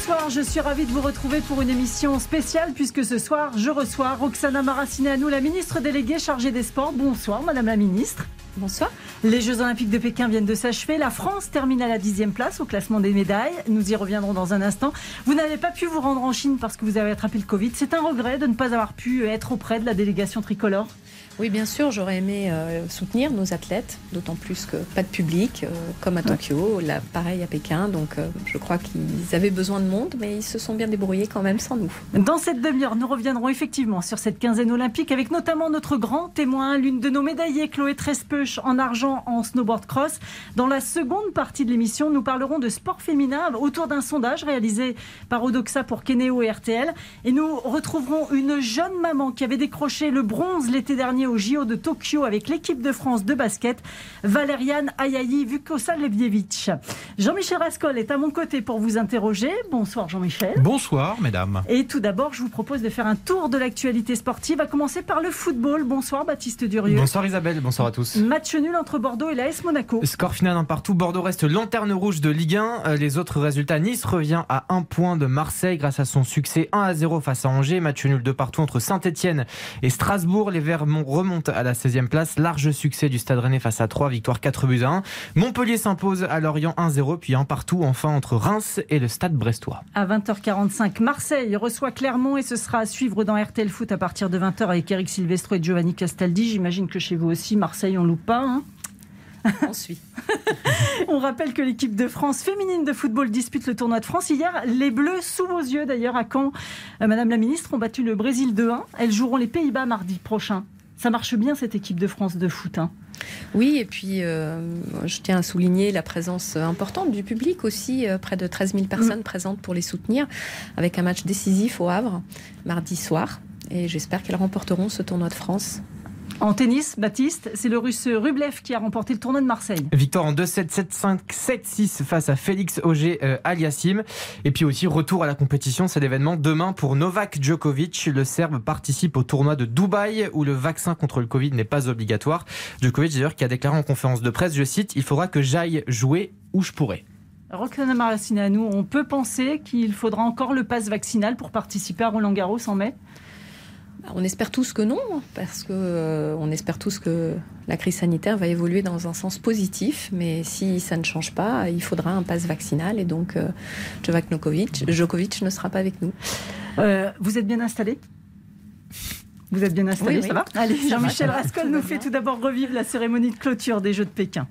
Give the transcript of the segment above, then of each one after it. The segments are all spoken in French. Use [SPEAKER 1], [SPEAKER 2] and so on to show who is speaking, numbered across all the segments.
[SPEAKER 1] Bonsoir, je suis ravie de vous retrouver pour une émission spéciale puisque ce soir, je reçois Roxana Maracineanu, la ministre déléguée chargée des sports. Bonsoir, Madame la ministre.
[SPEAKER 2] Bonsoir.
[SPEAKER 1] Les Jeux Olympiques de Pékin viennent de s'achever. La France termine à la dixième place au classement des médailles. Nous y reviendrons dans un instant. Vous n'avez pas pu vous rendre en Chine parce que vous avez attrapé le Covid. C'est un regret de ne pas avoir pu être auprès de la délégation tricolore
[SPEAKER 2] oui, bien sûr, j'aurais aimé euh, soutenir nos athlètes, d'autant plus que pas de public, euh, comme à Tokyo, là, pareil à Pékin. Donc euh, je crois qu'ils avaient besoin de monde, mais ils se sont bien débrouillés quand même sans nous.
[SPEAKER 1] Dans cette demi-heure, nous reviendrons effectivement sur cette quinzaine olympique avec notamment notre grand témoin, l'une de nos médaillées, Chloé Trespeuch, en argent en snowboard cross. Dans la seconde partie de l'émission, nous parlerons de sport féminin autour d'un sondage réalisé par Odoxa pour Kenéo et RTL. Et nous retrouverons une jeune maman qui avait décroché le bronze l'été dernier au JO de Tokyo avec l'équipe de France de basket, Valériane Ayayi Vukosa-Levievich. Jean-Michel Rascol est à mon côté pour vous interroger. Bonsoir Jean-Michel.
[SPEAKER 3] Bonsoir mesdames.
[SPEAKER 1] Et tout d'abord, je vous propose de faire un tour de l'actualité sportive, à commencer par le football. Bonsoir Baptiste Durieux.
[SPEAKER 3] Bonsoir Isabelle, bonsoir à tous.
[SPEAKER 1] Match nul entre Bordeaux et l'AS Monaco.
[SPEAKER 3] Score final un partout, Bordeaux reste lanterne rouge de Ligue 1. Euh, les autres résultats, Nice revient à un point de Marseille grâce à son succès 1 à 0 face à Angers. Match nul de partout entre Saint-Etienne et Strasbourg. Les Verts remontent à la 16e place. Large succès du Stade Rennais face à 3, victoire 4 buts à 1. Montpellier s'impose à Lorient 1-0, puis un partout enfin entre Reims et le Stade Brestois.
[SPEAKER 1] À 20h45, Marseille reçoit Clermont et ce sera à suivre dans RTL Foot à partir de 20h avec Eric Silvestro et Giovanni Castaldi. J'imagine que chez vous aussi, Marseille, on loupe pas. Hein?
[SPEAKER 2] On suit.
[SPEAKER 1] on rappelle que l'équipe de France féminine de football dispute le tournoi de France. Hier, les Bleus, sous vos yeux d'ailleurs, à Caen, euh, Madame la Ministre, ont battu le Brésil 2-1. Elles joueront les Pays-Bas mardi prochain. Ça marche bien cette équipe de France de foot. Hein.
[SPEAKER 2] Oui, et puis euh, je tiens à souligner la présence importante du public aussi, euh, près de 13 000 personnes mm. présentes pour les soutenir, avec un match décisif au Havre, mardi soir. Et j'espère qu'elles remporteront ce tournoi de France
[SPEAKER 1] en tennis, Baptiste, c'est le russe Rublev qui a remporté le tournoi de Marseille.
[SPEAKER 3] Victoire en 2-7, 7-5, 7-6 face à Félix Auger euh, Aliassim. Et puis aussi, retour à la compétition, c'est l'événement demain pour Novak Djokovic. Le Serbe participe au tournoi de Dubaï où le vaccin contre le Covid n'est pas obligatoire. Djokovic, d'ailleurs, qui a déclaré en conférence de presse, je cite, il faudra que j'aille jouer où je pourrai.
[SPEAKER 1] Roxana nous, on peut penser qu'il faudra encore le pass vaccinal pour participer à Roland Garros en mai?
[SPEAKER 2] On espère tous que non, parce que euh, on espère tous que la crise sanitaire va évoluer dans un sens positif. Mais si ça ne change pas, il faudra un pass vaccinal et donc euh, Djokovic, ne sera pas avec nous.
[SPEAKER 1] Euh, vous êtes bien installé? Vous êtes bien installé, ça va? Allez, Jean-Michel Rascol nous fait tout d'abord revivre la cérémonie de clôture des Jeux de Pékin.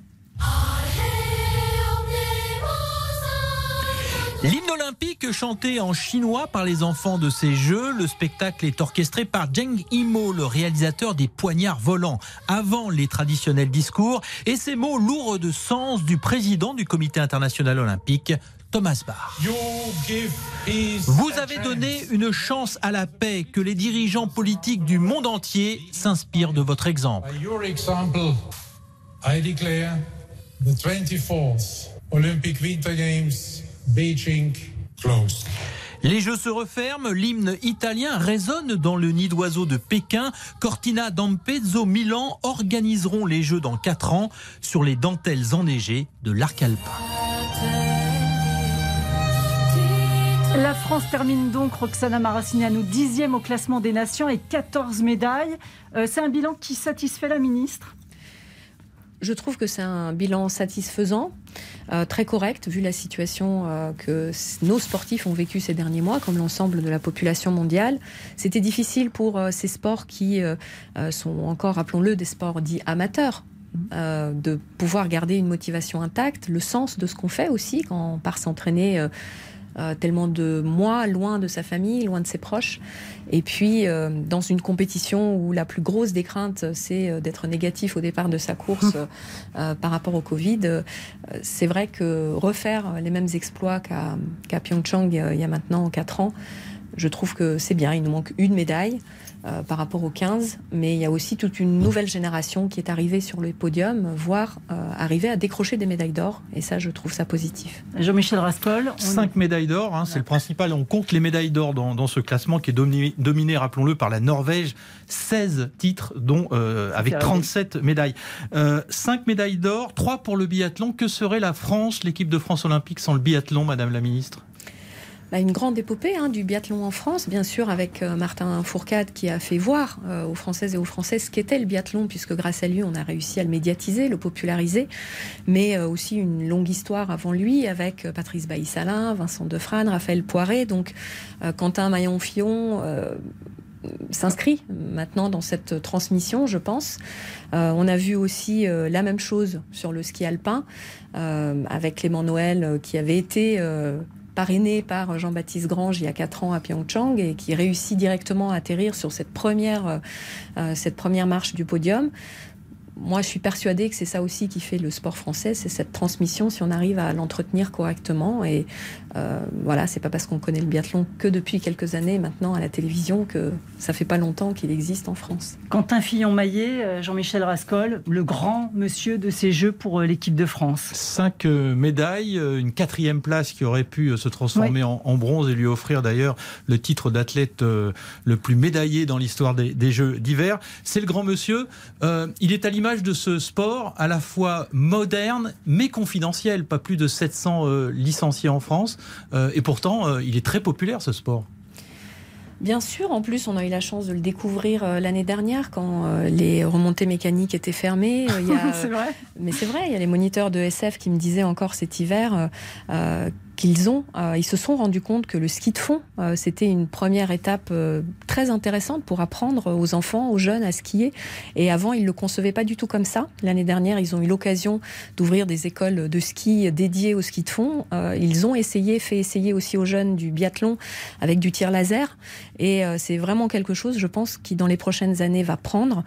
[SPEAKER 4] L'hymne olympique chanté en chinois par les enfants de ces Jeux, le spectacle est orchestré par Zheng Yimou, le réalisateur des poignards volants, avant les traditionnels discours et ces mots lourds de sens du président du comité international olympique, Thomas Bach. Vous avez donné une chance à la paix, que les dirigeants politiques du monde entier s'inspirent de votre exemple. Olympic Winter Games Beijing closed. Les jeux se referment, l'hymne italien résonne dans le nid d'oiseaux de Pékin. Cortina d'Ampezzo, Milan organiseront les jeux dans 4 ans sur les dentelles enneigées de l'arc alpin.
[SPEAKER 1] La France termine donc, Roxana Maracineanu, dixième au classement des nations et 14 médailles. Euh, c'est un bilan qui satisfait la ministre?
[SPEAKER 2] Je trouve que c'est un bilan satisfaisant, très correct, vu la situation euh, que nos sportifs ont vécu ces derniers mois, comme l'ensemble de la population mondiale. C'était difficile pour euh, ces sports qui sont encore, rappelons-le, des sports dits amateurs. de pouvoir garder une motivation intacte, le sens de ce qu'on fait aussi quand on part s'entraîner euh, tellement de mois loin de sa famille, loin de ses proches. Et puis, euh, dans une compétition où la plus grosse des craintes, c'est euh, d'être négatif au départ de sa course hum. par rapport au Covid, c'est vrai que refaire les mêmes exploits qu'à Pyeongchang il y a maintenant 4 ans, je trouve que c'est bien. Il nous manque une médaille. Euh, par rapport aux 15, mais il y a aussi toute une nouvelle génération qui est arrivée sur le podium, voire euh, arriver à décrocher des médailles d'or, et ça, je trouve ça positif.
[SPEAKER 1] Jean-Michel Rascol.
[SPEAKER 5] Cinq médailles d'or, hein, c'est le principal. On compte les médailles d'or dans, ce classement qui est dominé, rappelons-le, par la Norvège. 16 titres, dont euh, avec 37 médailles. Cinq médailles d'or, trois pour le biathlon. Que serait la France, l'équipe de France olympique sans le biathlon, Madame la Ministre?
[SPEAKER 2] Bah, une grande épopée hein, du biathlon en France, bien sûr avec euh, Martin Fourcade qui a fait voir euh, aux Françaises et aux Français ce qu'était le biathlon, puisque grâce à lui on a réussi à le médiatiser, le populariser, mais euh, aussi une longue histoire avant lui avec Patrice Bailly-Salin, Vincent Defrane, Raphaël Poiré, donc Quentin Maillon-Fillon s'inscrit maintenant dans cette transmission, je pense. on a vu aussi la même chose sur le ski alpin, avec Clément Noël qui avait été parrainé par Jean-Baptiste Grange il y a 4 ans à Pyeongchang et qui réussit directement à atterrir sur cette première, euh, euh, cette première marche du podium moi, je suis persuadée que c'est ça aussi qui fait le sport français, c'est cette transmission si on arrive à l'entretenir correctement. Et euh, voilà, c'est pas parce qu'on connaît le biathlon que depuis quelques années maintenant à la télévision que ça fait pas longtemps qu'il existe en France.
[SPEAKER 1] Quentin Fillon-Maillet, euh, Jean-Michel Rascol, le grand monsieur de ces Jeux pour euh, l'équipe de France.
[SPEAKER 5] Cinq médailles, une quatrième place qui aurait pu se transformer en, bronze et lui offrir d'ailleurs le titre d'athlète le plus médaillé dans l'histoire des, des, Jeux d'hiver. C'est le grand monsieur. il est à l'image de ce sport à la fois moderne mais confidentiel. Pas plus de 700 euh, licenciés en France. Euh, et pourtant, euh, il est très populaire ce sport.
[SPEAKER 2] Bien sûr, en plus, on a eu la chance de le découvrir l'année dernière quand les remontées mécaniques étaient fermées.
[SPEAKER 1] c'est vrai.
[SPEAKER 2] Mais c'est vrai, il y a les moniteurs de SF qui me disaient encore cet hiver qu'ils ont, euh, ils se sont rendus compte que le ski de fond, euh, c'était une première étape euh, très intéressante pour apprendre aux enfants, aux jeunes à skier. Et avant, ils le concevaient pas du tout comme ça. L'année dernière, ils ont eu l'occasion d'ouvrir des écoles de ski dédiées au ski de fond. ils ont essayé, fait essayer aussi aux jeunes du biathlon avec du tir laser. Et c'est vraiment quelque chose, je pense, qui dans les prochaines années va prendre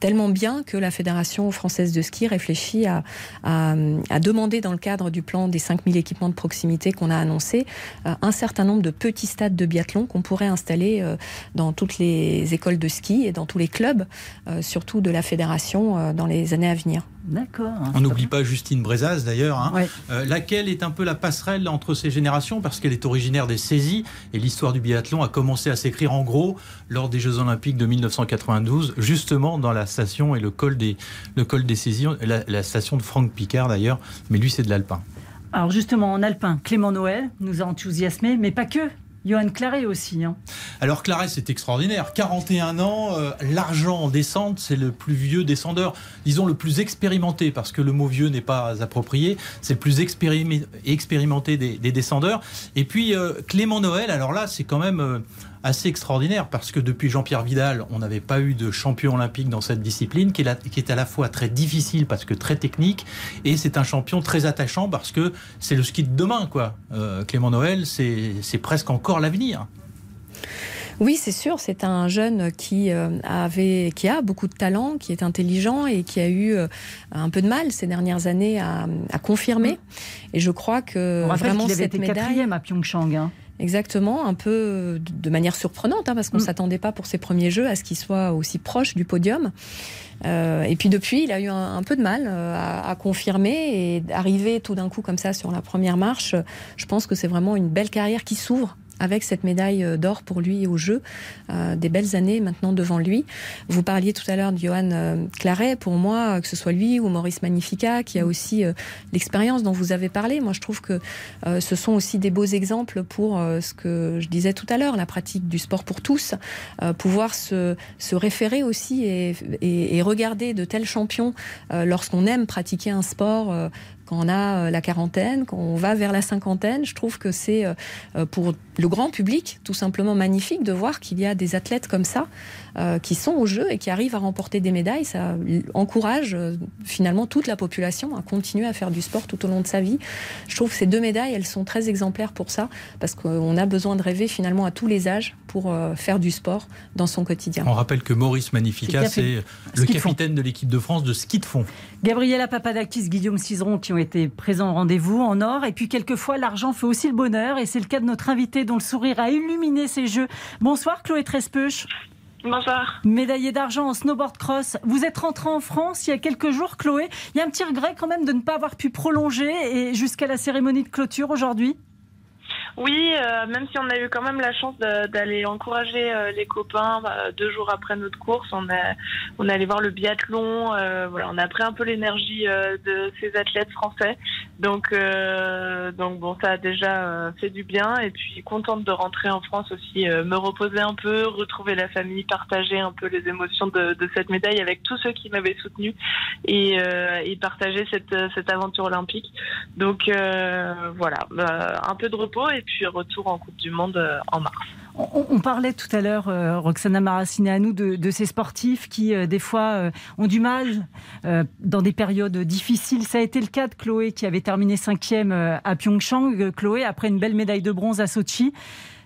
[SPEAKER 2] tellement bien que la Fédération française de ski réfléchit à, à, à demander dans le cadre du plan des 5000 équipements de proximité qu'on a annoncé, euh, un certain nombre de petits stades de biathlon qu'on pourrait installer euh, dans toutes les écoles de ski et dans tous les clubs, euh, surtout de la fédération, dans les années à venir.
[SPEAKER 1] D'accord.
[SPEAKER 5] On n'oublie pas Justine Brezaz d'ailleurs, hein, laquelle est un peu la passerelle entre ces générations parce qu'elle est originaire des saisies et l'histoire du biathlon a commencé à s'écrire en gros lors des Jeux Olympiques de 1992, justement dans la station et le col des, le col des saisies, la, la station de Franck Picard d'ailleurs, mais lui c'est de l'alpin.
[SPEAKER 1] Alors justement, en alpin, Clément Noël nous a enthousiasmé, mais pas que. Johan Claret aussi. Hein.
[SPEAKER 5] Alors Claret, c'est extraordinaire. 41 ans, euh, l'argent en descente, c'est le plus vieux descendeur, disons le plus expérimenté, parce que le mot vieux n'est pas approprié, c'est le plus expérimenté des, descendeurs. Et puis euh, Clément Noël, alors là, c'est quand même... Euh, assez extraordinaire parce que depuis Jean-Pierre Vidal, on n'avait pas eu de champion olympique dans cette discipline qui est, qui est à la fois très difficile parce que très technique et c'est un champion très attachant parce que c'est le ski de demain quoi. Euh, Clément Noël, c'est presque encore l'avenir.
[SPEAKER 2] Oui, c'est sûr, c'est un jeune qui euh, avait, qui a beaucoup de talent, qui est intelligent et qui a eu euh, un peu de mal ces dernières années à, confirmer. Et je crois que vraiment
[SPEAKER 1] avait
[SPEAKER 2] cette
[SPEAKER 1] été quatrième à Pyeongchang. Hein.
[SPEAKER 2] Exactement, un peu de manière surprenante, hein, parce qu'on ne mm. s'attendait pas pour ses premiers jeux à ce qu'il soit aussi proche du podium. Euh, et puis depuis, il a eu un, peu de mal euh, à, à, confirmer et arriver tout d'un coup comme ça sur la première marche. Je pense que c'est vraiment une belle carrière qui s'ouvre avec cette médaille euh, d'or pour lui au jeu. Euh, des belles années maintenant devant lui. Vous parliez tout à l'heure de Johan euh, Claret. Pour moi, que ce soit lui ou Maurice Magnifica, qui a aussi l'expérience dont vous avez parlé, moi je trouve que ce sont aussi des beaux exemples pour ce que je disais tout à l'heure, la pratique du sport pour tous. pouvoir se, se, référer aussi et, regarder de tels champions lorsqu'on aime pratiquer un sport quand on a euh, la quarantaine, quand on va vers la cinquantaine. Je trouve que c'est euh, euh, pour le grand public tout simplement magnifique de voir qu'il y a des athlètes comme ça qui sont au jeu et qui arrivent à remporter des médailles. Ça encourage finalement toute la population à continuer à faire du sport tout au long de sa vie. Je trouve que ces deux médailles, elles sont très exemplaires pour ça parce qu'on a besoin de rêver finalement à tous les âges pour faire du sport dans son quotidien.
[SPEAKER 5] On rappelle que Maurice Magnifica, c'est le capitaine de l'équipe de France de ski de fond.
[SPEAKER 1] Gabriela Papadakis, Guillaume Cizeron qui ont été présents au rendez-vous en or. Et puis quelquefois, l'argent fait aussi le bonheur. Et c'est le cas de notre invité dont le sourire a illuminé ces Jeux. Bonsoir Chloé Trespeuch.
[SPEAKER 6] Bonsoir.
[SPEAKER 1] Médaillé d'argent en snowboard cross. Vous êtes rentrée en France il y a quelques jours, Chloé. Il y a un petit regret quand même de ne pas avoir pu prolonger et jusqu'à la cérémonie de clôture aujourd'hui
[SPEAKER 6] oui, euh, même si on a eu quand même la chance d'aller encourager euh, les copains bah, deux jours après notre course, on a on est allé voir le biathlon. Euh, voilà, on a pris un peu l'énergie de ces athlètes français. Donc donc bon, ça a déjà fait du bien. Et puis contente de rentrer en France aussi, me reposer un peu, retrouver la famille, partager un peu les émotions de, de cette médaille avec tous ceux qui m'avaient soutenu et, et partager cette cette aventure olympique. Donc voilà, un peu de repos et puis retour en Coupe du Monde euh, en mars.
[SPEAKER 1] On, parlait tout à l'heure, euh, Roxana nous de, ces sportifs qui, euh, des fois, ont du mal dans des périodes difficiles. Ça a été le cas de Chloé, qui avait terminé cinquième à Pyeongchang. Chloé, après une belle médaille de bronze à Sochi.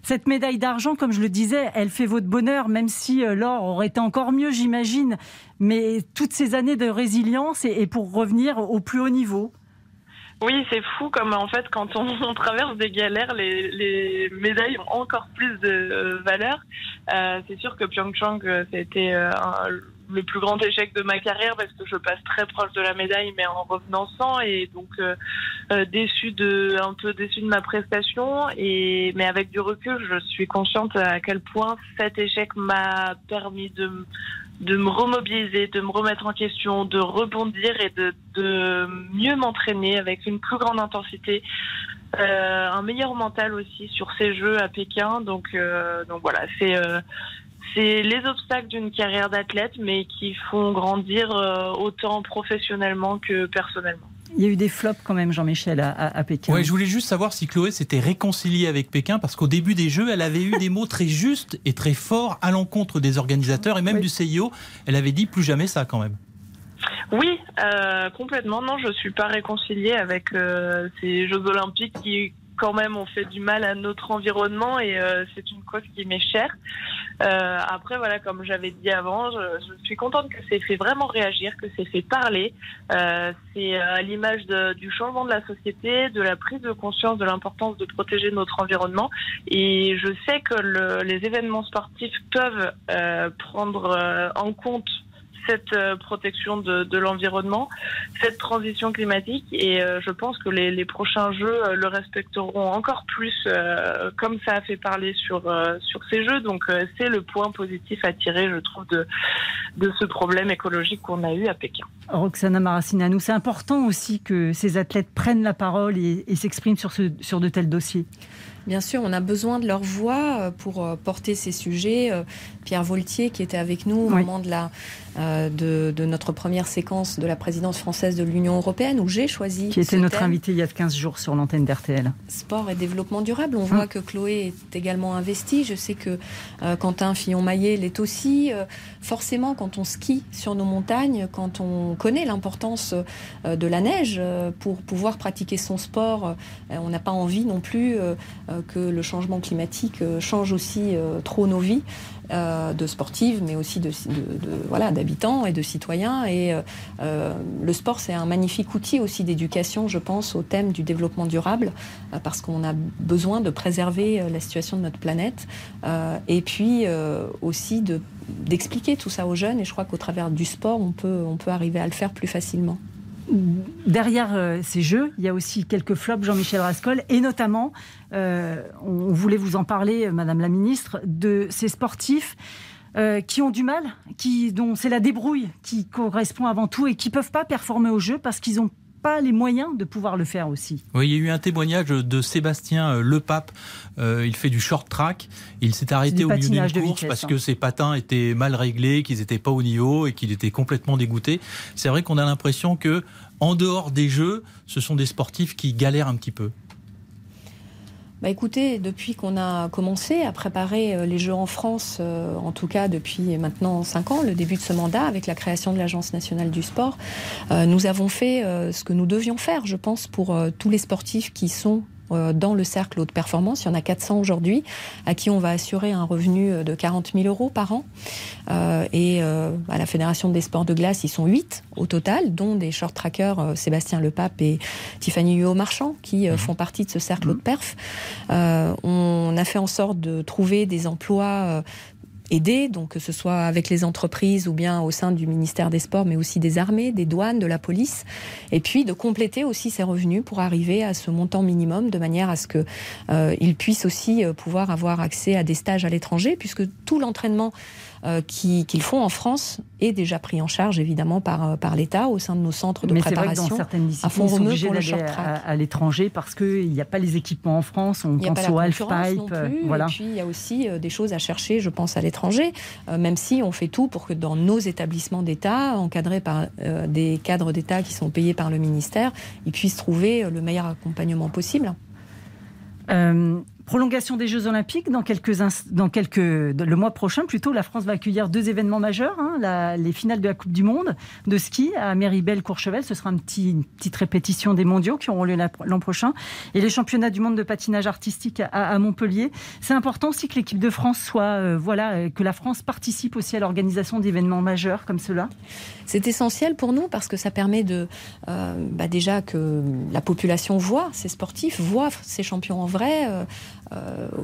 [SPEAKER 1] Cette médaille d'argent, comme je le disais, elle fait votre bonheur, même si l'or aurait été encore mieux, j'imagine. Mais toutes ces années de résilience et pour revenir au plus haut niveau.
[SPEAKER 6] Oui, c'est fou comme en fait quand on, traverse des galères, les, les, médailles ont encore plus de euh, valeur. Euh, c'est sûr que Pyeongchang, c'était euh, le plus grand échec de ma carrière parce que je passe très proche de la médaille, mais en revenant sans et donc euh, déçu de un peu déçu de ma prestation. Et mais avec du recul, je suis consciente à quel point cet échec m'a permis de de me remobiliser, de me remettre en question, de rebondir et de, de mieux m'entraîner avec une plus grande intensité. Euh, un meilleur mental aussi sur ces jeux à Pékin. Donc, euh, donc voilà, c'est euh, c'est les obstacles d'une carrière d'athlète, mais qui font grandir euh, autant professionnellement que personnellement.
[SPEAKER 1] Il y a eu des flops quand même, Jean-Michel, à, Pékin.
[SPEAKER 5] Ouais, je voulais juste savoir si Chloé s'était réconciliée avec Pékin, parce qu'au début des Jeux, elle avait eu des mots très justes et très forts à l'encontre des organisateurs et même du CIO. Elle avait dit plus jamais ça quand même.
[SPEAKER 6] Oui, euh, complètement. Non, je suis pas réconciliée avec euh, ces Jeux Olympiques qui quand même on fait du mal à notre environnement et euh, c'est une cause qui m'est chère. Euh, après voilà, comme j'avais dit avant, je, suis contente que c'est fait vraiment réagir, que c'est fait parler. Euh, c'est à l'image du changement de la société, de la prise de conscience de l'importance de protéger notre environnement. Et je sais que le, les événements sportifs peuvent prendre en compte cette euh, protection de, l'environnement, cette transition climatique. Et euh, je pense que les, prochains jeux euh, le respecteront encore plus, comme ça a fait parler sur, sur ces jeux. Donc c'est le point positif à tirer, je trouve, de, de ce problème écologique qu'on a eu à Pékin.
[SPEAKER 1] Roxana Maracineanu, c'est important aussi que ces athlètes prennent la parole et, et s'expriment sur, ce, sur de tels dossiers.
[SPEAKER 2] Bien sûr, on a besoin de leur voix pour porter ces sujets. Pierre Voltier, qui était avec nous au moment de la euh, de, notre première séquence de la présidence française de l'Union européenne, où j'ai choisi.
[SPEAKER 1] Qui était notre invité il y a 15 jours sur l'antenne d'RTL.
[SPEAKER 2] Sport et développement durable. On voit hum. que Chloé est également investie. Je sais que euh, Quentin Fillon-Maillet l'est aussi. Euh, forcément, quand on skie sur nos montagnes, quand on connaît l'importance de la neige pour pouvoir pratiquer son sport, on n'a pas envie non plus que le changement climatique change aussi trop nos vies. Euh, de sportives, mais aussi de, voilà d'habitants et de citoyens. Et euh, euh, le sport, c'est un magnifique outil aussi d'éducation, je pense, au thème du développement durable, parce qu'on a besoin de préserver la situation de notre planète, et puis aussi de d'expliquer tout ça aux jeunes. Et je crois qu'au travers du sport, on peut on peut arriver à le faire plus facilement
[SPEAKER 1] derrière euh, ces jeux, il y a aussi quelques flops, Jean-Michel Rascol, et notamment, euh, on voulait vous en parler, Madame la Ministre, de ces sportifs euh, qui ont du mal, qui, dont c'est la débrouille qui correspond avant tout et qui peuvent pas performer au jeu parce qu'ils n'ont pas les moyens de pouvoir le faire aussi.
[SPEAKER 5] Oui, il y a eu un témoignage de Sébastien Lepape. il fait du short track. Il s'est arrêté au milieu d'une course parce que hein. ses patins étaient mal réglés, qu'ils n'étaient pas au niveau et qu'il était complètement dégoûté. C'est vrai qu'on a l'impression que en dehors des jeux, ce sont des sportifs qui galèrent un petit peu.
[SPEAKER 2] Bah écoutez, depuis qu'on a commencé à préparer euh, les Jeux en France, euh, en tout cas depuis maintenant cinq ans, le début de ce mandat, avec la création de l'Agence nationale du sport, euh, nous avons fait ce que nous devions faire, je pense, pour tous les sportifs qui sont dans le cercle haute performance. Il y en a 400 aujourd'hui à qui on va assurer un revenu de 40 000 euros par an. et à la Fédération des sports de glace, ils sont 8 au total, dont des short trackers Sébastien Lepape et Tiffany Huot-Marchand qui mhm. font partie de ce cercle haute perf. on a fait en sorte de trouver des emplois aider, donc que ce soit avec les entreprises ou bien au sein du ministère des Sports, mais aussi des armées, des douanes, de la police, et puis de compléter aussi ses revenus pour arriver à ce montant minimum de manière à ce qu'ils euh, puissent aussi euh, pouvoir avoir accès à des stages à l'étranger, puisque tout l'entraînement euh, qu'ils font en France est déjà pris en charge évidemment par, euh, par l'État au sein de nos centres de préparation.
[SPEAKER 1] Vrai que dans certaines disciplines, ils sont obligés d'aller à, à l'étranger parce qu'il n'y a pas les équipements en France. On pense au halfpipe.
[SPEAKER 2] Euh, voilà. Et puis il y a aussi des choses à chercher, je pense, à l'étranger, même si on fait tout pour que dans nos établissements d'État, encadrés par des cadres d'État qui sont payés par le ministère, ils puissent trouver le meilleur accompagnement possible.
[SPEAKER 1] Prolongation des Jeux Olympiques dans quelques dans quelques le mois prochain plutôt la France va accueillir deux événements majeurs hein, les finales de la Coupe du Monde de ski à Méribel Courchevel ce sera une petite répétition des Mondiaux qui auront lieu l'an prochain. Et les championnats du monde de patinage artistique à, Montpellier. C'est important aussi que l'équipe de France soit euh, voilà euh, que la France participe aussi à l'organisation d'événements majeurs comme cela.
[SPEAKER 2] C'est essentiel pour nous parce que ça permet de euh, bah déjà que la population voit ces sportifs voit ces champions en vrai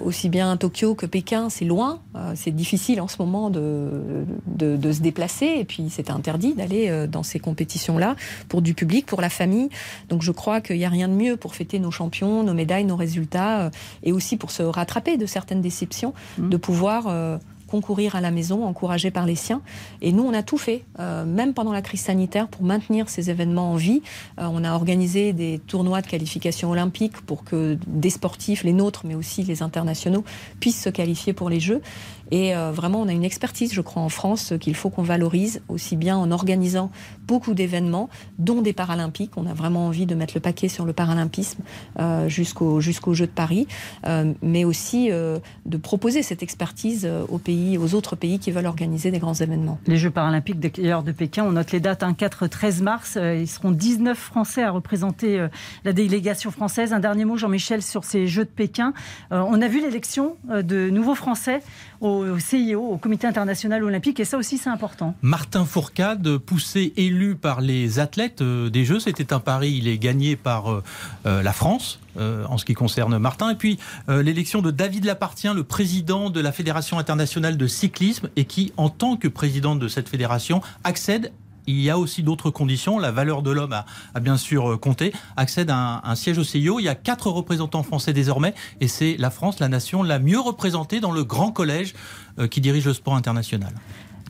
[SPEAKER 2] aussi bien Tokyo que Pékin, c'est loin, euh, c'est difficile en ce moment de, de, se déplacer, et puis c'est interdit d'aller euh, dans ces compétitions-là pour du public, pour la famille. Donc je crois qu'il n'y a rien de mieux pour fêter nos champions, nos médailles, nos résultats, et aussi pour se rattraper de certaines déceptions, mmh. de pouvoir concourir à la maison, encouragé par les siens. Et nous, on a tout fait, euh, même pendant la crise sanitaire, pour maintenir ces événements en vie. Euh, on a organisé des tournois de qualification olympique pour que des sportifs, les nôtres, mais aussi les internationaux, puissent se qualifier pour les Jeux. Et euh, vraiment, on a une expertise, je crois, en France qu'il faut qu'on valorise, aussi bien en organisant beaucoup d'événements, dont des Paralympiques. On a vraiment envie de mettre le paquet sur le paralympisme euh, jusqu'au jusqu'aux Jeux de Paris, euh, mais aussi de proposer cette expertise aux pays, aux autres pays qui veulent organiser des grands événements.
[SPEAKER 1] Les Jeux paralympiques de, de Pékin, on note les dates 4-13 mars. ils seront 19 Français à représenter la délégation française. Un dernier mot, Jean-Michel, sur ces Jeux de Pékin. on a vu l'élection de nouveaux Français au CIO, au Comité international olympique, et ça aussi c'est important.
[SPEAKER 5] Martin Fourcade, poussé, élu par les athlètes euh, des Jeux, c'était un pari, il est gagné par euh, euh, la France. en ce qui concerne Martin. Et puis l'élection de David Lapartien, le président de la Fédération internationale de cyclisme, et qui, en tant que président de cette fédération, accède il y a aussi d'autres conditions. La valeur de l'homme a, bien sûr euh, compté. Accède à un, siège au CIO. Il y a quatre représentants français désormais. Et c'est la France, la nation la mieux représentée dans le grand collège euh, qui dirige le sport international.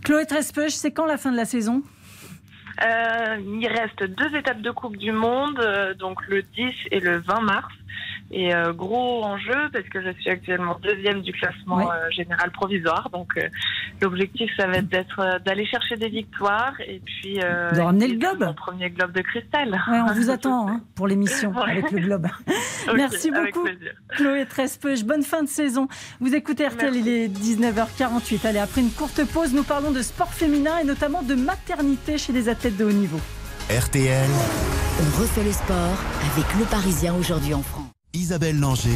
[SPEAKER 1] Chloé Trespeuch, c'est quand la fin de la saison?
[SPEAKER 6] Euh, il reste deux étapes de Coupe du Monde, donc le 10 et le 20 mars. Et euh, gros enjeu parce que je suis actuellement deuxième du classement euh, général provisoire. Donc euh, l'objectif, ça va être d'être d'aller chercher des victoires et puis
[SPEAKER 1] de ramener le globe.
[SPEAKER 6] Mon premier globe de cristal.
[SPEAKER 1] on vous attend hein, pour l'émission avec le globe. Merci beaucoup, Chloé Trespeuch. Bonne fin de saison. Vous écoutez RTL, il est 19h48. Allez, après une courte pause, nous parlons de sport féminin et notamment de maternité chez les athlètes de haut niveau.
[SPEAKER 7] RTL.
[SPEAKER 8] On refait le sport avec le Parisien aujourd'hui en France.
[SPEAKER 7] Isabelle Langer.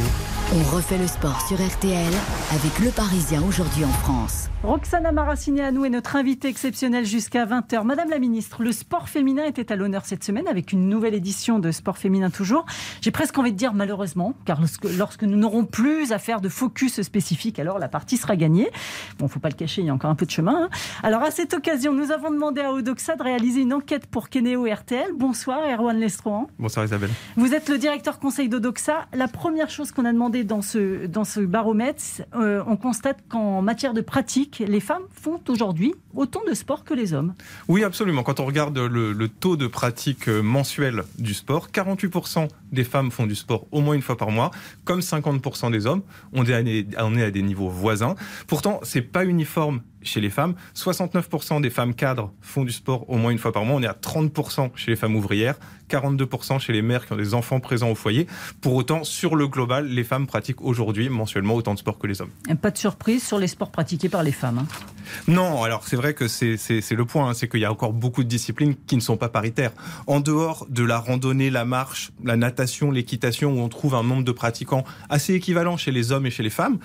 [SPEAKER 8] On refait le sport sur RTL avec Le Parisien aujourd'hui en France.
[SPEAKER 1] Roxana Maraciné à nous est notre invitée exceptionnelle jusqu'à 20h. Madame la ministre, le sport féminin était à l'honneur cette semaine avec une nouvelle édition de Sport féminin toujours. J'ai presque envie de dire malheureusement, car lorsque, nous n'aurons plus à faire de focus spécifique, alors la partie sera gagnée. Bon, faut pas le cacher, il y a encore un peu de chemin. Hein. Alors à cette occasion, nous avons demandé à Odoxa de réaliser une enquête pour Kenéo RTL. Bonsoir Erwan Lestrohan.
[SPEAKER 9] Bonsoir Isabelle.
[SPEAKER 1] Vous êtes le directeur conseil d'Odoxa. La première chose qu'on a demandé dans ce, baromètre, euh, on constate qu'en matière de pratique, les femmes font aujourd'hui autant de sport que les hommes.
[SPEAKER 9] Oui, absolument. Quand on regarde le, taux de pratique euh, mensuel du sport, 48% des femmes font du sport au moins une fois par mois, comme 50% des hommes. On est, à des, on est à des niveaux voisins. Pourtant, c'est pas uniforme chez les femmes. 69% des femmes cadres font du sport au moins une fois par mois. On est à 30% chez les femmes ouvrières, 42% chez les mères qui ont des enfants présents au foyer. Pour autant, sur le global, les femmes pratiquent aujourd'hui mensuellement autant de sport que les hommes.
[SPEAKER 1] pas de surprise sur les sports pratiqués par les femmes. Hein.
[SPEAKER 9] Non, alors c'est vrai que c'est le point, hein. c'est qu'il y a encore beaucoup de disciplines qui ne sont pas paritaires. En dehors de la randonnée, la marche, la natation, l'équitation, où on trouve un nombre de pratiquants assez équivalent chez les hommes et chez les femmes,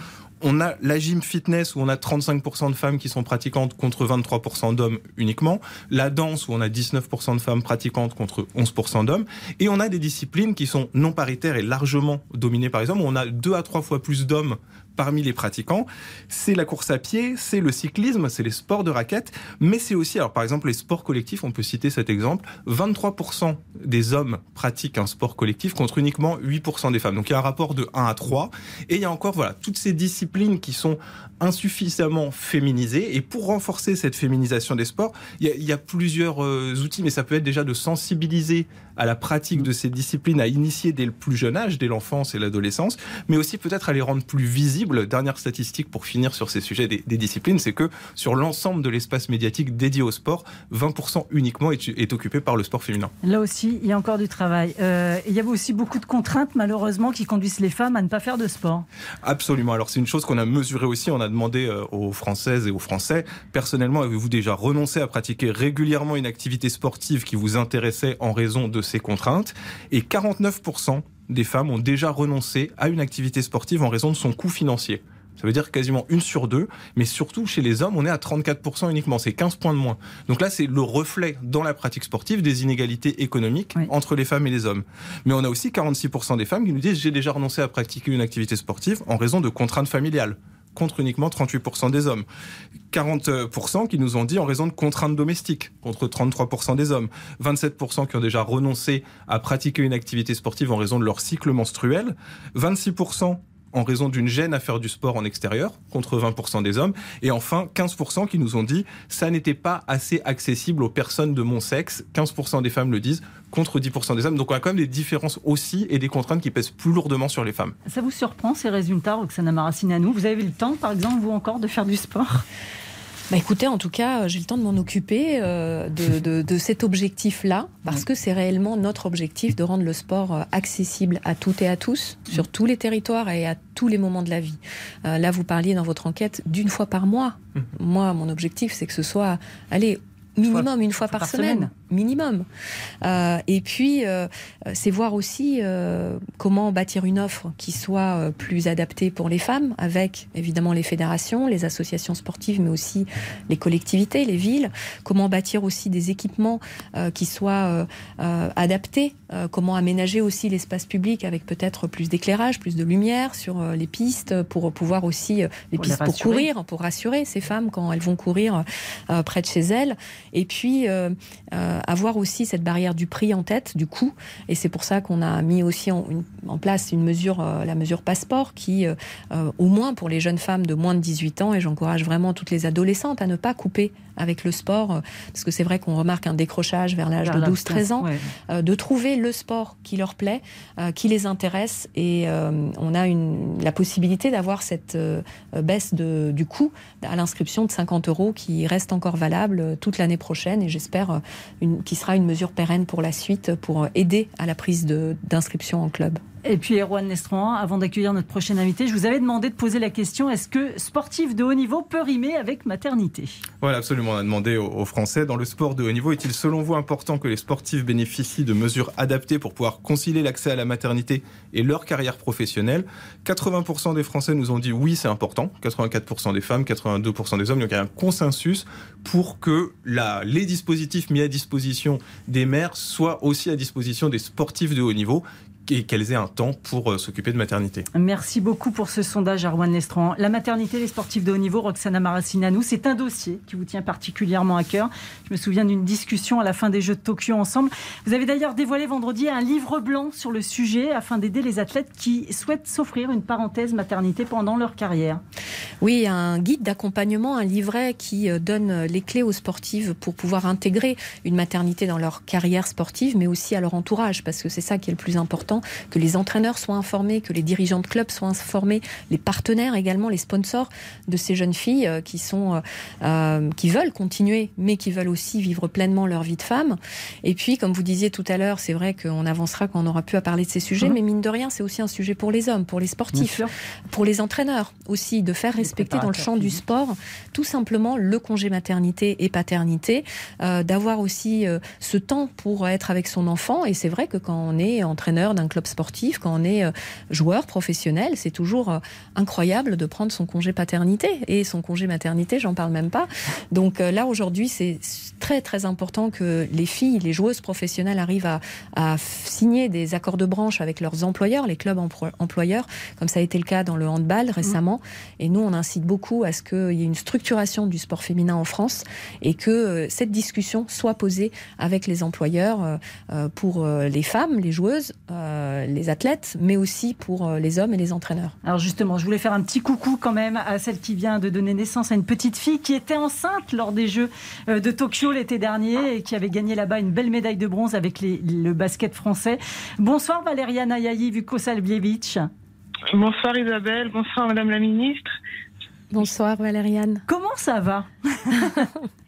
[SPEAKER 9] on a la gym fitness où on a 35% de femmes qui sont pratiquantes contre 23% d'hommes uniquement. La danse où on a 19% de femmes pratiquantes contre 11% d'hommes. Et on a des disciplines qui sont non paritaires et largement dominées par les hommes où on a deux à trois fois plus d'hommes parmi les pratiquants, c'est la course à pied, c'est le cyclisme, c'est les sports de raquettes, mais c'est aussi, alors par exemple, les sports collectifs, on peut citer cet exemple, 23% des hommes pratiquent un sport collectif contre uniquement 8% des femmes. Donc il y a un rapport de 1 à 3, et il y a encore, voilà, toutes ces disciplines qui sont insuffisamment féminisées, et pour renforcer cette féminisation des sports, il y a, plusieurs euh, outils, mais ça peut être déjà de sensibiliser à la pratique de ces disciplines, à initier dès le plus jeune âge, dès l'enfance et l'adolescence, mais aussi peut-être à les rendre plus visibles Dernière statistique pour finir sur ces sujets des, disciplines, c'est que sur l'ensemble de l'espace médiatique dédié au sport, 20% uniquement est, occupé par le sport féminin.
[SPEAKER 1] Là aussi, il y a encore du travail. Euh, il y a aussi beaucoup de contraintes, malheureusement, qui conduisent les femmes à ne pas faire de sport.
[SPEAKER 9] Absolument. Alors c'est une chose qu'on a mesurée aussi. On a demandé euh, aux Françaises et aux Français, personnellement, avez-vous déjà renoncé à pratiquer régulièrement une activité sportive qui vous intéressait en raison de ces contraintes? Et 49% des femmes ont déjà renoncé à une activité sportive en raison de son coût financier. Ça veut dire quasiment une sur deux, mais surtout chez les hommes, on est à 34% uniquement, c'est 15 points de moins. Donc là, c'est le reflet dans la pratique sportive des inégalités économiques entre les femmes et les hommes. Mais on a aussi 46% des femmes qui nous disent j'ai déjà renoncé à pratiquer une activité sportive en raison de contraintes familiales contre uniquement 38% des hommes. 40% qui nous ont dit en raison de contraintes domestiques, contre 33% des hommes. 27% qui ont déjà renoncé à pratiquer une activité sportive en raison de leur cycle menstruel. 26% en raison d'une gêne à faire du sport en extérieur, contre 20% des hommes. Et enfin, 15% qui nous ont dit ça n'était pas assez accessible aux personnes de mon sexe. 15% des femmes le disent, contre 10% des hommes. Donc on a quand même des différences aussi et des contraintes qui pèsent plus lourdement sur les femmes.
[SPEAKER 1] Ça vous surprend ces résultats, Roxana Maracineanu Vous avez eu le temps, par exemple, vous encore, de faire du sport?
[SPEAKER 2] Bah écoutez, en tout cas, j'ai le temps de m'en occuper euh, de, cet objectif-là, parce que c'est réellement notre objectif de rendre le sport euh, accessible à toutes et à tous, sur tous les territoires et à tous les moments de la vie. Euh, là, vous parliez dans votre enquête d'une fois par mois. Mmh. Moi, mon objectif, c'est que ce soit, allez, minimum une fois, par, semaine minimum. Euh, et puis, euh, c'est voir aussi euh, comment bâtir une offre qui soit plus adaptée pour les femmes, avec évidemment les fédérations, les associations sportives, mais aussi les collectivités, les villes. Comment bâtir aussi des équipements qui soient adaptés. comment aménager aussi l'espace public avec peut-être plus d'éclairage, plus de lumière sur les pistes pour pouvoir aussi les pistes pour courir, pour rassurer ces femmes quand elles vont courir près de chez elles. Et puis avoir aussi cette barrière du prix en tête, du coût. Et c'est pour ça qu'on a mis aussi en, place une mesure, euh, la mesure passeport, qui, euh, euh, au moins pour les jeunes femmes de moins de 18 ans, et j'encourage vraiment toutes les adolescentes à ne pas couper avec le sport, parce que c'est vrai qu'on remarque un décrochage vers l'âge de 12-13 ans, de trouver le sport qui leur plaît, qui les intéresse, et on a une, la possibilité d'avoir cette baisse de, du coût à l'inscription de 50 euros qui reste encore valable toute l'année prochaine, et j'espère une qui sera une mesure pérenne pour la suite pour aider à la prise d'inscription en club.
[SPEAKER 1] Et puis, Erwan Nestran, avant d'accueillir notre prochain invité, je vous avais demandé de poser la question est-ce que sportif de haut niveau peut rimer avec maternité?
[SPEAKER 9] Voilà, absolument. On a demandé aux, Français dans le sport de haut niveau est-il selon vous important que les sportifs bénéficient de mesures adaptées pour pouvoir concilier l'accès à la maternité et leur carrière professionnelle? 80% des Français nous ont dit oui, c'est important. 84% des femmes, 82% des hommes. Donc, il y a un consensus pour que les dispositifs mis à disposition des mères soient aussi à disposition des sportifs de haut niveau et qu'elles aient un temps pour euh, s'occuper de maternité.
[SPEAKER 1] Merci beaucoup pour ce sondage, Arwan Lestran. La maternité des sportifs de haut niveau, Roxana Maracineanu, c'est un dossier qui vous tient particulièrement à cœur. Je me souviens d'une discussion à la fin des Jeux de Tokyo ensemble. Vous avez d'ailleurs dévoilé vendredi un livre blanc sur le sujet afin d'aider les athlètes qui souhaitent s'offrir une parenthèse maternité pendant leur carrière.
[SPEAKER 2] Oui, un guide d'accompagnement, un livret qui euh, donne les clés aux sportives pour pouvoir intégrer une maternité dans leur carrière sportive, mais aussi à leur entourage, parce que c'est ça qui est le plus important, que les entraîneurs soient informés, que les dirigeants de clubs soient informés, les partenaires également, les sponsors de ces jeunes filles euh, qui sont, euh, qui veulent continuer, mais qui veulent aussi vivre pleinement leur vie de femme. Et puis, comme vous disiez tout à l'heure, c'est vrai qu'on avancera quand on aura pu à parler de ces sujets, mmh. mais mine de rien, c'est aussi un sujet pour les hommes, pour les sportifs, pour les entraîneurs aussi, de faire respecter dans le champ du sport tout simplement le congé maternité et paternité, euh, d'avoir aussi euh, ce temps pour être avec son enfant. Et c'est vrai que quand on est entraîneur d'un club sportif, quand on est euh, joueur professionnel, c'est toujours incroyable de prendre son congé paternité et son congé maternité, j'en parle même pas. Donc là aujourd'hui, c'est très très important que les filles, les joueuses professionnelles arrivent à, signer des accords de branche avec leurs employeurs, les clubs employeurs, comme ça a été le cas dans le handball récemment. Et nous, on incite beaucoup à ce qu'il y ait une structuration du sport féminin en France et que euh, cette discussion soit posée avec les employeurs euh, euh, pour les femmes, les joueuses, les athlètes, mais aussi pour les hommes et les entraîneurs.
[SPEAKER 1] Alors justement, je voulais faire un petit coucou quand même à celle qui vient de donner naissance à une petite fille qui était enceinte lors des Jeux de Tokyo l'été dernier et qui avait gagné là-bas une belle médaille de bronze avec le basket français. Bonsoir Valéria Nayayi Vukosalbievich.
[SPEAKER 10] Bonsoir Isabelle, bonsoir Madame la Ministre.
[SPEAKER 2] Bonsoir Valériane.
[SPEAKER 1] Comment ça va?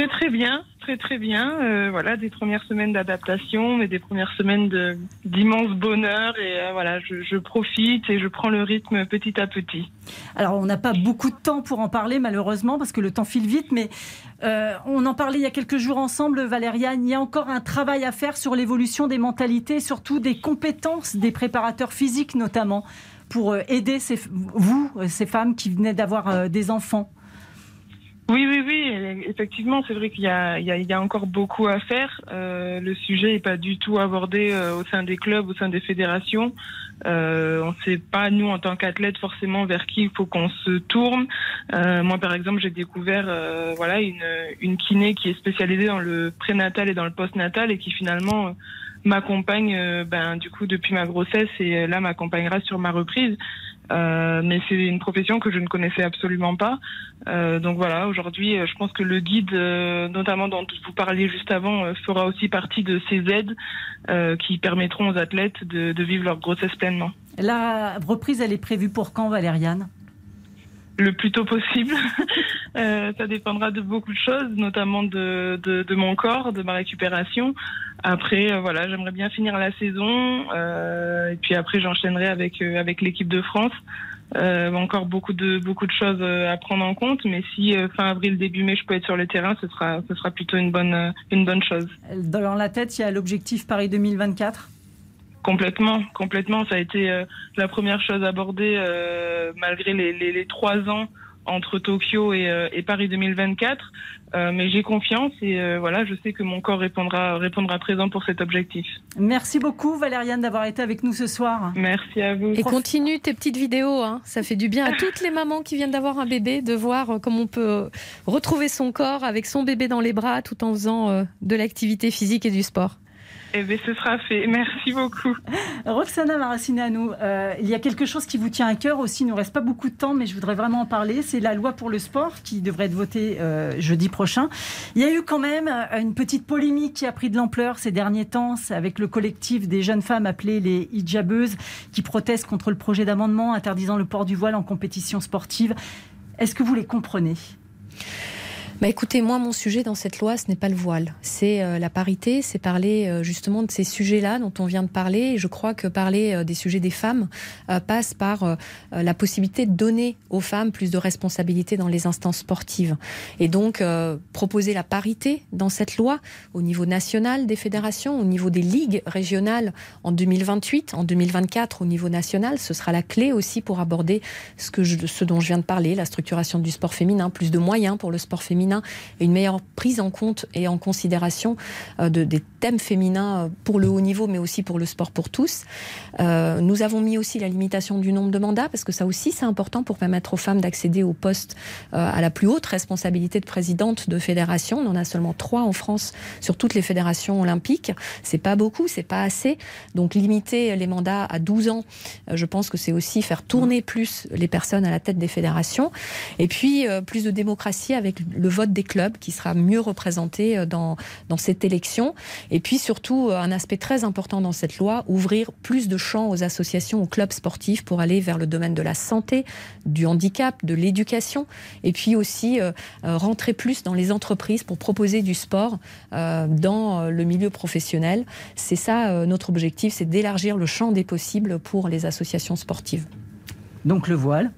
[SPEAKER 10] Vais très bien, très très bien. Euh, voilà, des premières semaines d'adaptation, mais des premières semaines d'immense bonheur. Et euh, voilà, je, profite et je prends le rythme petit à petit.
[SPEAKER 1] Alors, on n'a pas beaucoup de temps pour en parler, malheureusement, parce que le temps file vite. Mais euh, on en parlait il y a quelques jours ensemble, Valériane. Il y a encore un travail à faire sur l'évolution des mentalités, surtout des compétences des préparateurs physiques, notamment pour aider vous, ces femmes qui venaient d'avoir des enfants
[SPEAKER 10] oui, oui, oui, effectivement, c'est vrai qu'il y, a, encore beaucoup à faire. le sujet n'est pas du tout abordé au sein des clubs, au sein des fédérations. on ne sait pas, nous, en tant qu'athlètes, forcément vers qui il faut qu'on se tourne. moi, par exemple, j'ai découvert voilà, une, une kiné qui est spécialisée dans le prénatal et dans le postnatal et qui finalement m'accompagne euh, ben, du coup depuis ma grossesse et euh, là m'accompagnera sur ma reprise. Euh, mais c'est une profession que je ne connaissais absolument pas. Euh, donc voilà, aujourd'hui, je pense que le guide, notamment dont vous parliez juste avant, fera aussi partie de ces aides qui permettront aux athlètes de, de, vivre leur grossesse pleinement.
[SPEAKER 1] La reprise, elle est prévue pour quand, Valériane?
[SPEAKER 10] Le plus tôt possible. euh, ça dépendra de beaucoup de choses, notamment de, de, mon corps, de ma récupération. Après, euh, voilà, j'aimerais bien finir la saison euh, et puis après j'enchaînerai avec avec l'équipe de France. Encore beaucoup de beaucoup de choses à prendre en compte, mais si fin avril début mai je peux être sur le terrain, ce sera ce sera plutôt une bonne une bonne chose.
[SPEAKER 1] Dans la tête, il y a l'objectif Paris 2024.
[SPEAKER 10] Complètement, complètement. Ça a été la première chose abordée malgré les, les, les, trois ans entre Tokyo et, euh, et Paris 2024. Euh, mais j'ai confiance et euh, voilà, je sais que mon corps répondra, répondra présent pour cet objectif.
[SPEAKER 1] Merci beaucoup Valériane d'avoir été avec nous ce soir.
[SPEAKER 10] Merci à vous.
[SPEAKER 2] Et continue tes petites vidéos, hein. ça fait du bien à toutes les mamans qui viennent d'avoir un bébé de voir comment on peut retrouver son corps avec son bébé dans les bras tout en faisant de l'activité physique et du sport.
[SPEAKER 10] Eh bien, ce sera fait. Merci beaucoup.
[SPEAKER 1] Roxana Maracineanu, euh, il y a quelque chose qui vous tient à cœur aussi. Il ne nous reste pas beaucoup de temps, mais je voudrais vraiment en parler. C'est la loi pour le sport qui devrait être votée euh, jeudi prochain. Il y a eu quand même euh, une petite polémique qui a pris de l'ampleur ces derniers temps avec le collectif des jeunes femmes appelées les hijabeuses qui protestent contre le projet d'amendement interdisant le port du voile en compétition sportive. Est-ce que vous les comprenez?
[SPEAKER 2] Bah écoutez, moi, mon sujet dans cette loi, ce n'est pas le voile. C'est euh, la parité, c'est parler euh, justement de ces sujets-là dont on vient de parler. Et je crois que parler euh, des sujets des femmes passe par la possibilité de donner aux femmes plus de responsabilités dans les instances sportives. Et donc, proposer la parité dans cette loi au niveau national des fédérations, au niveau des ligues régionales en 2028, en 2024 au niveau national, ce sera la clé aussi pour aborder ce, que ce dont je viens de parler, la structuration du sport féminin, plus de moyens pour le sport féminin et une meilleure prise en compte et en considération de, des thèmes féminins pour le haut niveau, mais aussi pour le sport pour tous. nous avons mis aussi la limitation du nombre de mandats, parce que ça aussi c'est important pour permettre aux femmes d'accéder au poste à la plus haute responsabilité de présidente de fédération. On en a seulement trois en France sur toutes les fédérations olympiques. C'est pas beaucoup, c'est pas assez. Donc limiter les mandats à 12 ans, je pense que c'est aussi faire tourner plus les personnes à la tête des fédérations. Et puis euh, plus de démocratie avec le vote des clubs qui sera mieux représenté euh, dans, dans cette élection. Et puis surtout, euh, un aspect très important dans cette loi, ouvrir plus de champs aux associations, aux clubs sportifs pour aller vers le domaine de la santé, du handicap, de l'éducation. Et puis aussi rentrer plus dans les entreprises pour proposer du sport dans le milieu professionnel. C'est ça notre objectif, c'est d'élargir le champ des possibles pour les associations sportives.
[SPEAKER 1] Donc le voile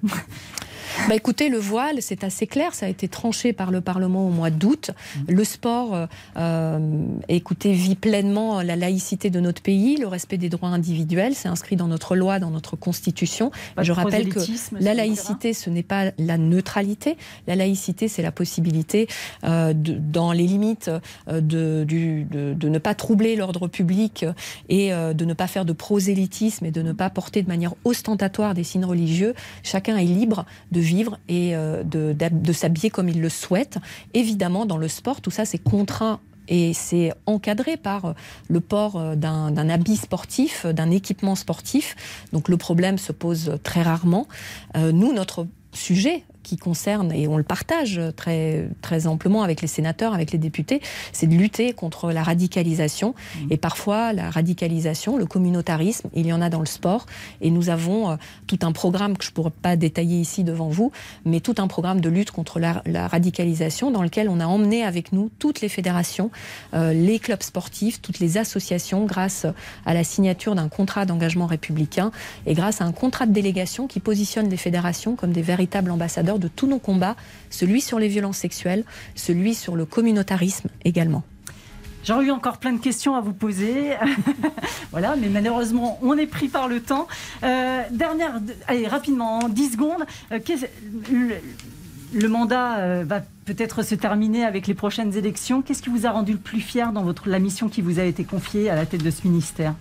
[SPEAKER 2] bah écoutez, le voile, c'est assez clair, ça a été tranché par le Parlement au mois d'août. Mm. Le sport, euh, euh, écoutez, vit pleinement la laïcité de notre pays, le respect des droits individuels, c'est inscrit dans notre loi, dans notre constitution. Je rappelle que la laïcité, ce n'est pas la neutralité. La laïcité, c'est la possibilité, euh, de, dans les limites de, du, de, de, ne pas troubler l'ordre public et euh, de ne pas faire de prosélytisme et de ne pas porter de manière ostentatoire des signes religieux. Chacun est libre de vivre et euh, de, s'habiller comme il le souhaite. Évidemment, dans le sport, tout ça, c'est contraint et c'est encadré par euh, le port euh, d'un habit sportif, d'un équipement sportif. Donc le problème se pose très rarement. nous, notre sujet qui concerne, et on le partage très, très amplement avec les sénateurs, avec les députés, c'est de lutter contre la radicalisation. Mmh. Et parfois, la radicalisation, le communautarisme, il y en a dans le sport. Et nous avons euh, tout un programme que je ne pourrais pas détailler ici devant vous, mais tout un programme de lutte contre la, radicalisation dans lequel on a emmené avec nous toutes les fédérations, euh, les clubs sportifs, toutes les associations, grâce à la signature d'un contrat d'engagement républicain et grâce à un contrat de délégation qui positionne les fédérations comme des véritables ambassadeurs de tous nos combats, celui sur les violences sexuelles, celui sur le communautarisme également.
[SPEAKER 1] J'aurais eu encore plein de questions à vous poser. voilà, mais malheureusement, on est pris par le temps. Euh, dernière, allez, rapidement, en 10 secondes. Euh, le, mandat euh, va peut-être se terminer avec les prochaines élections. Qu'est-ce qui vous a rendu le plus fier dans votre, la mission qui vous a été confiée à la tête de ce ministère?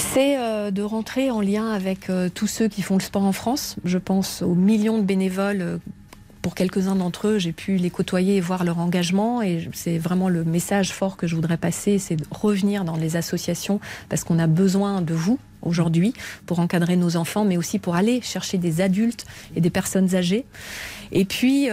[SPEAKER 2] C'est euh, de rentrer en lien avec euh, tous ceux qui font le sport en France. Je pense aux millions de bénévoles. Euh, pour quelques-uns d'entre eux, j'ai pu les côtoyer et voir leur engagement. Et c'est vraiment le message fort que je voudrais passer, c'est de revenir dans les associations parce qu'on a besoin de vous aujourd'hui pour encadrer nos enfants, mais aussi pour aller chercher des adultes et des personnes âgées. Et puis,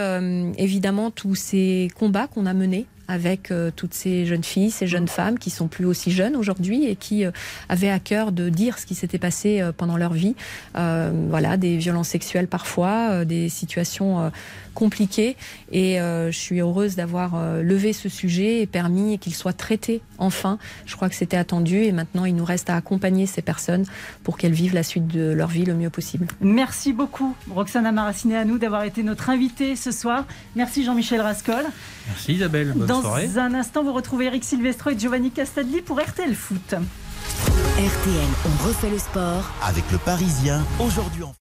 [SPEAKER 2] évidemment, tous ces combats qu'on a menés avec euh, toutes ces jeunes filles, ces jeunes femmes qui sont plus aussi jeunes aujourd'hui et qui euh, avaient à cœur de dire ce qui s'était passé euh, pendant leur vie. voilà, des violences sexuelles parfois, des situations compliquées. Et je suis heureuse d'avoir levé ce sujet et permis qu'il soit traité enfin. Je crois que c'était attendu et maintenant il nous reste à accompagner ces personnes pour qu'elles vivent la suite de leur vie le mieux possible.
[SPEAKER 1] Merci beaucoup Roxana Maraciné à nous d'avoir été notre invitée ce soir. Merci Jean-Michel Rascol.
[SPEAKER 5] Merci Isabelle.
[SPEAKER 1] Dans un instant, vous retrouvez Eric Silvestro et Giovanni Castadli pour RTL Foot.
[SPEAKER 8] RTL, on refait le sport
[SPEAKER 7] avec le Parisien aujourd'hui en